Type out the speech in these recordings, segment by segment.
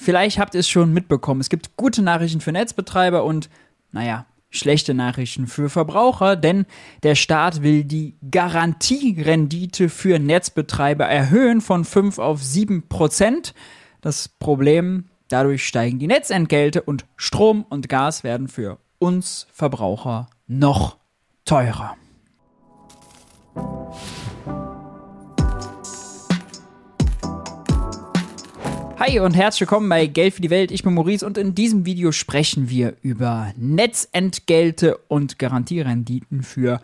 vielleicht habt ihr es schon mitbekommen. Es gibt gute Nachrichten für Netzbetreiber und, naja, schlechte Nachrichten für Verbraucher, denn der Staat will die Garantierendite für Netzbetreiber erhöhen von 5 auf 7 Prozent. Das Problem, dadurch steigen die Netzentgelte und Strom und Gas werden für uns Verbraucher noch teurer. Hi und herzlich willkommen bei Geld für die Welt. Ich bin Maurice und in diesem Video sprechen wir über Netzentgelte und Garantierenditen für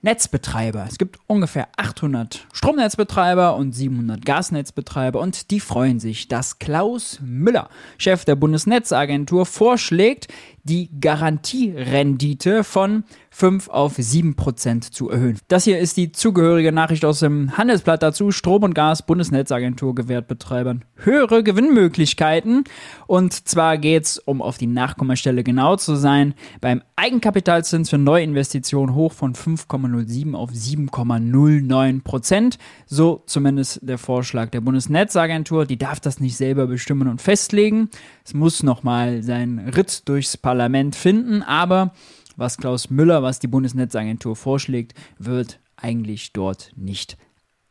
Netzbetreiber. Es gibt ungefähr 800 Stromnetzbetreiber und 700 Gasnetzbetreiber und die freuen sich, dass Klaus Müller, Chef der Bundesnetzagentur, vorschlägt, die Garantierendite von 5 auf 7 Prozent zu erhöhen. Das hier ist die zugehörige Nachricht aus dem Handelsblatt dazu. Strom und Gas Bundesnetzagentur gewährt Betreibern höhere Gewinnmöglichkeiten. Und zwar geht es, um auf die Nachkommastelle genau zu sein, beim Eigenkapitalzins für Neuinvestitionen hoch von 5,07 auf 7,09 Prozent. So zumindest der Vorschlag der Bundesnetzagentur. Die darf das nicht selber bestimmen und festlegen. Es muss nochmal seinen Ritt durchs Parlament finden, aber was Klaus Müller, was die Bundesnetzagentur vorschlägt, wird eigentlich dort nicht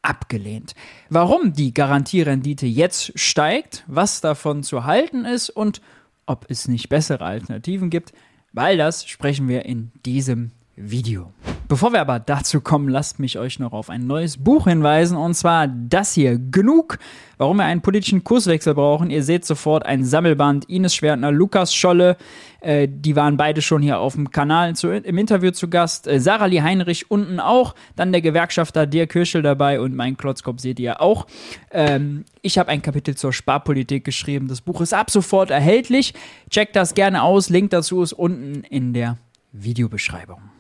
abgelehnt. Warum die Garantierendite jetzt steigt, was davon zu halten ist und ob es nicht bessere Alternativen gibt, weil das sprechen wir in diesem Video. Bevor wir aber dazu kommen, lasst mich euch noch auf ein neues Buch hinweisen und zwar das hier, Genug, warum wir einen politischen Kurswechsel brauchen. Ihr seht sofort ein Sammelband, Ines Schwertner, Lukas Scholle, äh, die waren beide schon hier auf dem Kanal zu, im Interview zu Gast. Äh, Sarah Lee Heinrich unten auch, dann der Gewerkschafter Dirk Kirschel dabei und mein Klotzkopf seht ihr auch. Ähm, ich habe ein Kapitel zur Sparpolitik geschrieben. Das Buch ist ab sofort erhältlich. Checkt das gerne aus. Link dazu ist unten in der Videobeschreibung.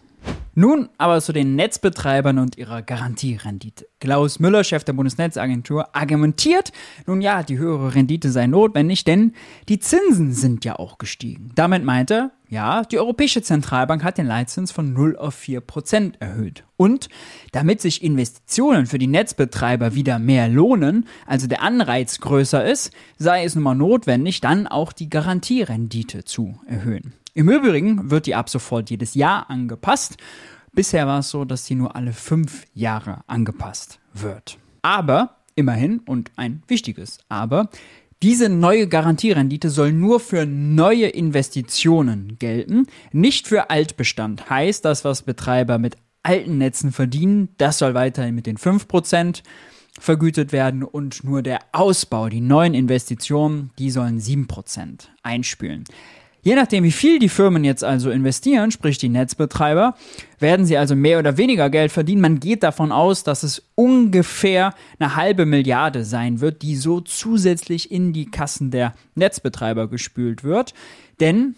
Nun aber zu den Netzbetreibern und ihrer Garantierendite. Klaus Müller, Chef der Bundesnetzagentur, argumentiert, nun ja, die höhere Rendite sei notwendig, denn die Zinsen sind ja auch gestiegen. Damit meint er, ja, die Europäische Zentralbank hat den Leitzins von 0 auf 4 Prozent erhöht. Und damit sich Investitionen für die Netzbetreiber wieder mehr lohnen, also der Anreiz größer ist, sei es nun mal notwendig, dann auch die Garantierendite zu erhöhen. Im Übrigen wird die ab sofort jedes Jahr angepasst. Bisher war es so, dass die nur alle fünf Jahre angepasst wird. Aber, immerhin, und ein wichtiges Aber, diese neue Garantierendite soll nur für neue Investitionen gelten, nicht für Altbestand. Heißt, das, was Betreiber mit alten Netzen verdienen, das soll weiterhin mit den 5% vergütet werden und nur der Ausbau, die neuen Investitionen, die sollen 7% einspülen. Je nachdem, wie viel die Firmen jetzt also investieren, sprich die Netzbetreiber, werden sie also mehr oder weniger Geld verdienen. Man geht davon aus, dass es ungefähr eine halbe Milliarde sein wird, die so zusätzlich in die Kassen der Netzbetreiber gespült wird. Denn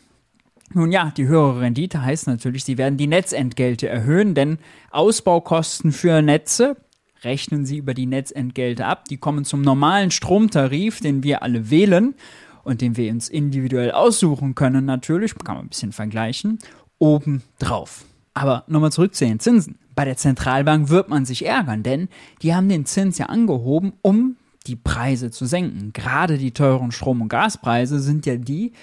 nun ja, die höhere Rendite heißt natürlich, sie werden die Netzentgelte erhöhen, denn Ausbaukosten für Netze rechnen sie über die Netzentgelte ab. Die kommen zum normalen Stromtarif, den wir alle wählen und den wir uns individuell aussuchen können, natürlich, kann man ein bisschen vergleichen, oben drauf. Aber nochmal zurück zu den Zinsen. Bei der Zentralbank wird man sich ärgern, denn die haben den Zins ja angehoben, um die Preise zu senken. Gerade die teuren Strom- und Gaspreise sind ja die,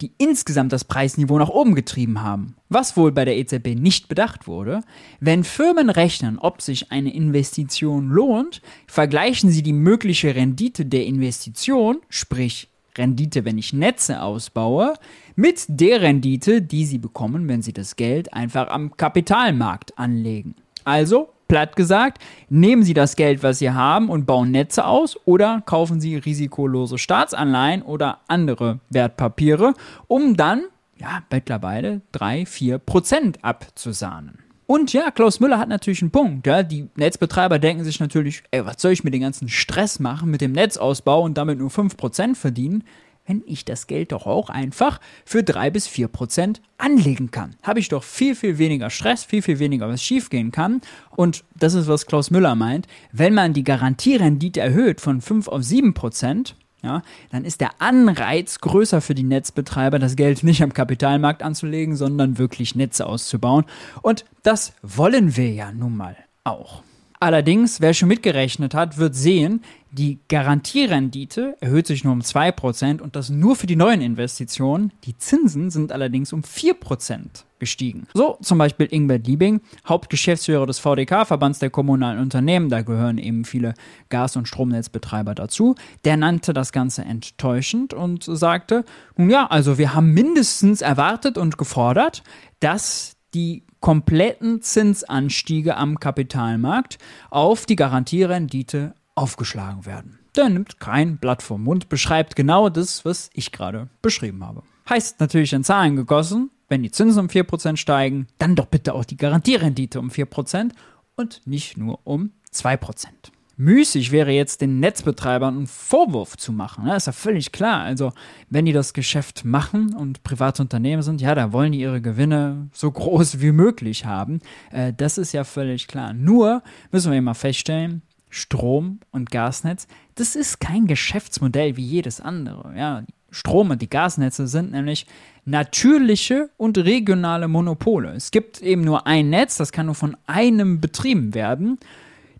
die insgesamt das Preisniveau nach oben getrieben haben. Was wohl bei der EZB nicht bedacht wurde, wenn Firmen rechnen, ob sich eine Investition lohnt, vergleichen sie die mögliche Rendite der Investition, sprich Rendite, wenn ich Netze ausbaue, mit der Rendite, die sie bekommen, wenn sie das Geld einfach am Kapitalmarkt anlegen. Also, platt gesagt, nehmen Sie das Geld, was Sie haben und bauen Netze aus oder kaufen Sie risikolose Staatsanleihen oder andere Wertpapiere, um dann, ja, mittlerweile 3, 4 Prozent abzusahnen. Und ja, Klaus Müller hat natürlich einen Punkt. Ja? Die Netzbetreiber denken sich natürlich, ey, was soll ich mit dem ganzen Stress machen mit dem Netzausbau und damit nur 5% verdienen, wenn ich das Geld doch auch einfach für 3 bis 4% anlegen kann. Habe ich doch viel, viel weniger Stress, viel, viel weniger, was schiefgehen kann. Und das ist, was Klaus Müller meint. Wenn man die Garantierendite erhöht von 5 auf 7%, ja, dann ist der Anreiz größer für die Netzbetreiber, das Geld nicht am Kapitalmarkt anzulegen, sondern wirklich Netze auszubauen. Und das wollen wir ja nun mal auch. Allerdings, wer schon mitgerechnet hat, wird sehen, die Garantierendite erhöht sich nur um 2% und das nur für die neuen Investitionen. Die Zinsen sind allerdings um 4% gestiegen. So zum Beispiel Ingbert Liebing, Hauptgeschäftsführer des VDK, Verbands der kommunalen Unternehmen, da gehören eben viele Gas- und Stromnetzbetreiber dazu. Der nannte das Ganze enttäuschend und sagte, nun ja, also wir haben mindestens erwartet und gefordert, dass die kompletten Zinsanstiege am Kapitalmarkt auf die Garantierendite aufgeschlagen werden. Der nimmt kein Blatt vom Mund, beschreibt genau das, was ich gerade beschrieben habe. Heißt natürlich in Zahlen gegossen, wenn die Zinsen um 4% steigen, dann doch bitte auch die Garantierendite um 4% und nicht nur um 2%. Müßig wäre jetzt den Netzbetreibern einen Vorwurf zu machen. Ne? Ist ja völlig klar. Also, wenn die das Geschäft machen und private Unternehmen sind, ja, da wollen die ihre Gewinne so groß wie möglich haben. Äh, das ist ja völlig klar. Nur müssen wir immer feststellen, Strom und Gasnetz, das ist kein Geschäftsmodell wie jedes andere. Ja, Strom und die Gasnetze sind nämlich natürliche und regionale Monopole. Es gibt eben nur ein Netz, das kann nur von einem betrieben werden.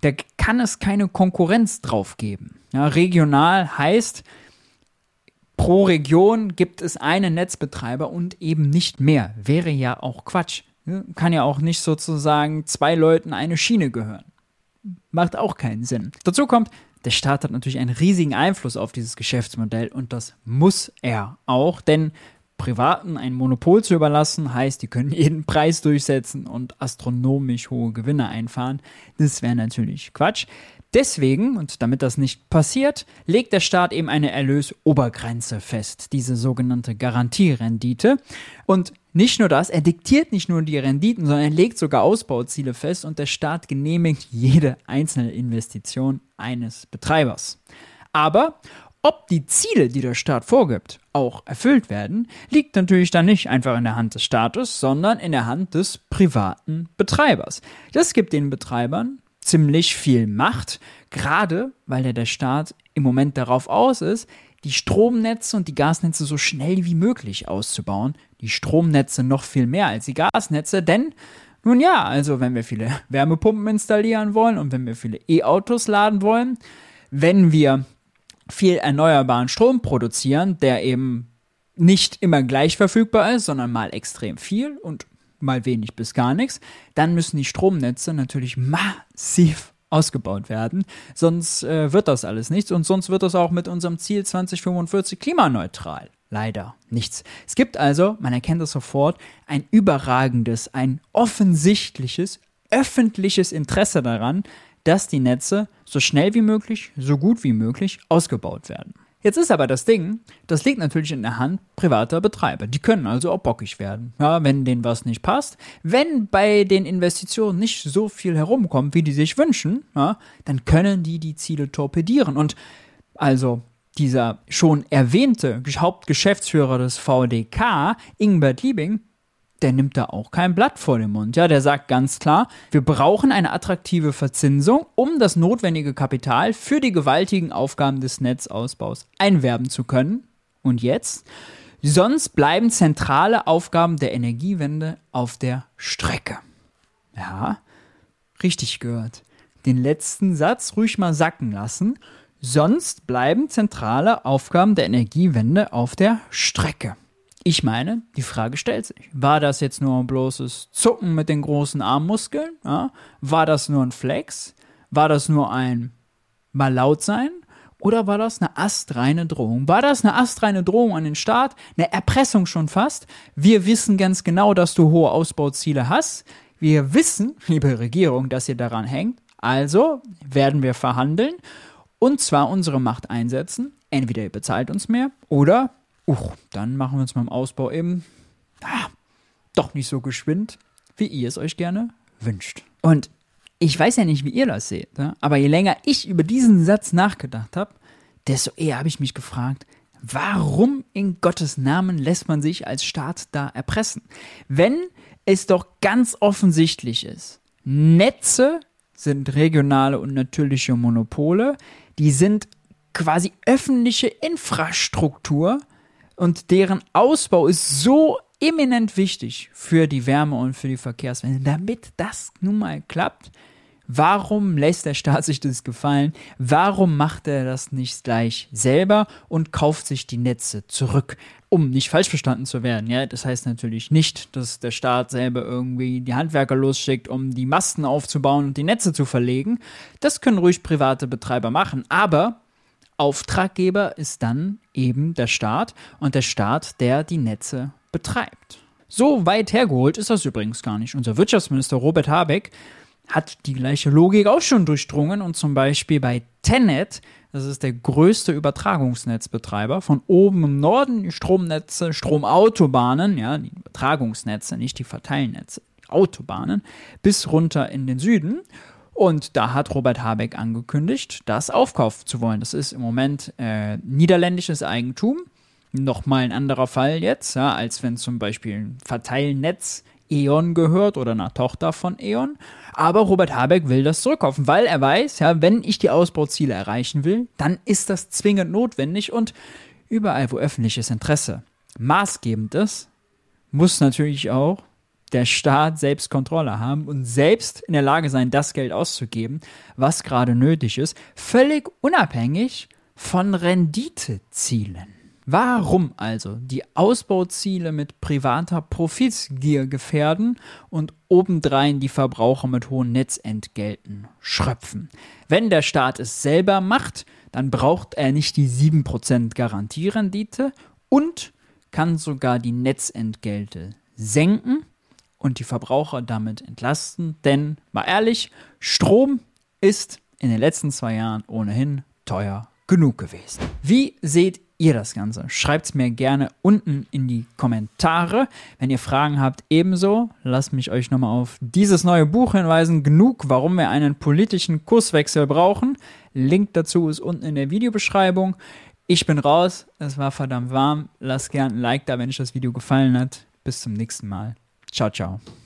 Da kann es keine Konkurrenz drauf geben. Ja, regional heißt, pro Region gibt es einen Netzbetreiber und eben nicht mehr. Wäre ja auch Quatsch. Kann ja auch nicht sozusagen zwei Leuten eine Schiene gehören. Macht auch keinen Sinn. Dazu kommt, der Staat hat natürlich einen riesigen Einfluss auf dieses Geschäftsmodell und das muss er auch, denn Privaten ein Monopol zu überlassen, heißt, die können jeden Preis durchsetzen und astronomisch hohe Gewinne einfahren. Das wäre natürlich Quatsch. Deswegen, und damit das nicht passiert, legt der Staat eben eine Erlösobergrenze fest, diese sogenannte Garantierendite. Und nicht nur das, er diktiert nicht nur die Renditen, sondern er legt sogar Ausbauziele fest und der Staat genehmigt jede einzelne Investition eines Betreibers. Aber ob die Ziele, die der Staat vorgibt, auch erfüllt werden, liegt natürlich dann nicht einfach in der Hand des Staates, sondern in der Hand des privaten Betreibers. Das gibt den Betreibern ziemlich viel Macht, gerade weil der, der Staat im Moment darauf aus ist, die Stromnetze und die Gasnetze so schnell wie möglich auszubauen. Die Stromnetze noch viel mehr als die Gasnetze, denn nun ja, also wenn wir viele Wärmepumpen installieren wollen und wenn wir viele E-Autos laden wollen, wenn wir viel erneuerbaren Strom produzieren, der eben nicht immer gleich verfügbar ist, sondern mal extrem viel und mal wenig bis gar nichts, dann müssen die Stromnetze natürlich massiv ausgebaut werden. Sonst äh, wird das alles nichts und sonst wird das auch mit unserem Ziel 2045 klimaneutral. Leider nichts. Es gibt also, man erkennt das sofort, ein überragendes, ein offensichtliches öffentliches Interesse daran, dass die Netze so schnell wie möglich, so gut wie möglich ausgebaut werden. Jetzt ist aber das Ding, das liegt natürlich in der Hand privater Betreiber. Die können also auch bockig werden, ja, wenn denen was nicht passt. Wenn bei den Investitionen nicht so viel herumkommt, wie die sich wünschen, ja, dann können die die Ziele torpedieren. Und also dieser schon erwähnte Hauptgeschäftsführer des VDK, Ingbert Liebing, der nimmt da auch kein Blatt vor den Mund. Ja, der sagt ganz klar, wir brauchen eine attraktive Verzinsung, um das notwendige Kapital für die gewaltigen Aufgaben des Netzausbaus einwerben zu können. Und jetzt? Sonst bleiben zentrale Aufgaben der Energiewende auf der Strecke. Ja, richtig gehört. Den letzten Satz ruhig mal sacken lassen. Sonst bleiben zentrale Aufgaben der Energiewende auf der Strecke. Ich meine, die Frage stellt sich, war das jetzt nur ein bloßes Zucken mit den großen Armmuskeln? Ja? War das nur ein Flex? War das nur ein mal laut sein? Oder war das eine astreine Drohung? War das eine astreine Drohung an den Staat? Eine Erpressung schon fast? Wir wissen ganz genau, dass du hohe Ausbauziele hast. Wir wissen, liebe Regierung, dass ihr daran hängt. Also werden wir verhandeln und zwar unsere Macht einsetzen. Entweder ihr bezahlt uns mehr oder Uch, dann machen wir uns mal im Ausbau eben ah, doch nicht so geschwind, wie ihr es euch gerne wünscht. Und ich weiß ja nicht, wie ihr das seht, ne? aber je länger ich über diesen Satz nachgedacht habe, desto eher habe ich mich gefragt, warum in Gottes Namen lässt man sich als Staat da erpressen? Wenn es doch ganz offensichtlich ist, Netze sind regionale und natürliche Monopole, die sind quasi öffentliche Infrastruktur, und deren Ausbau ist so eminent wichtig für die Wärme und für die Verkehrswende. Damit das nun mal klappt, Warum lässt der Staat sich das gefallen? Warum macht er das nicht gleich selber und kauft sich die Netze zurück? Um nicht falsch verstanden zu werden, ja, das heißt natürlich nicht, dass der Staat selber irgendwie die Handwerker losschickt, um die Masten aufzubauen und die Netze zu verlegen. Das können ruhig private Betreiber machen, aber Auftraggeber ist dann eben der Staat und der Staat, der die Netze betreibt. So weit hergeholt ist das übrigens gar nicht. Unser Wirtschaftsminister Robert Habeck hat die gleiche Logik auch schon durchdrungen und zum Beispiel bei Tenet, das ist der größte Übertragungsnetzbetreiber, von oben im Norden Stromnetze, Stromautobahnen, ja, die Übertragungsnetze, nicht die Verteilnetze, Autobahnen, bis runter in den Süden. Und da hat Robert Habeck angekündigt, das aufkaufen zu wollen. Das ist im Moment äh, niederländisches Eigentum. Nochmal ein anderer Fall jetzt, ja, als wenn zum Beispiel ein Verteilnetz E.ON gehört oder einer Tochter von E.ON. Aber Robert Habeck will das zurückkaufen, weil er weiß, ja, wenn ich die Ausbauziele erreichen will, dann ist das zwingend notwendig und überall, wo öffentliches Interesse maßgebend ist, muss natürlich auch der Staat selbst Kontrolle haben und selbst in der Lage sein, das Geld auszugeben, was gerade nötig ist, völlig unabhängig von Renditezielen. Warum also die Ausbauziele mit privater Profitgier gefährden und obendrein die Verbraucher mit hohen Netzentgelten schröpfen? Wenn der Staat es selber macht, dann braucht er nicht die 7% Garantierendite und kann sogar die Netzentgelte senken und die Verbraucher damit entlasten. Denn, mal ehrlich, Strom ist in den letzten zwei Jahren ohnehin teuer genug gewesen. Wie seht ihr das Ganze? Schreibt es mir gerne unten in die Kommentare. Wenn ihr Fragen habt, ebenso. Lasst mich euch nochmal auf dieses neue Buch hinweisen. Genug, warum wir einen politischen Kurswechsel brauchen. Link dazu ist unten in der Videobeschreibung. Ich bin raus. Es war verdammt warm. Lasst gerne ein Like da, wenn euch das Video gefallen hat. Bis zum nächsten Mal. ciao ciao。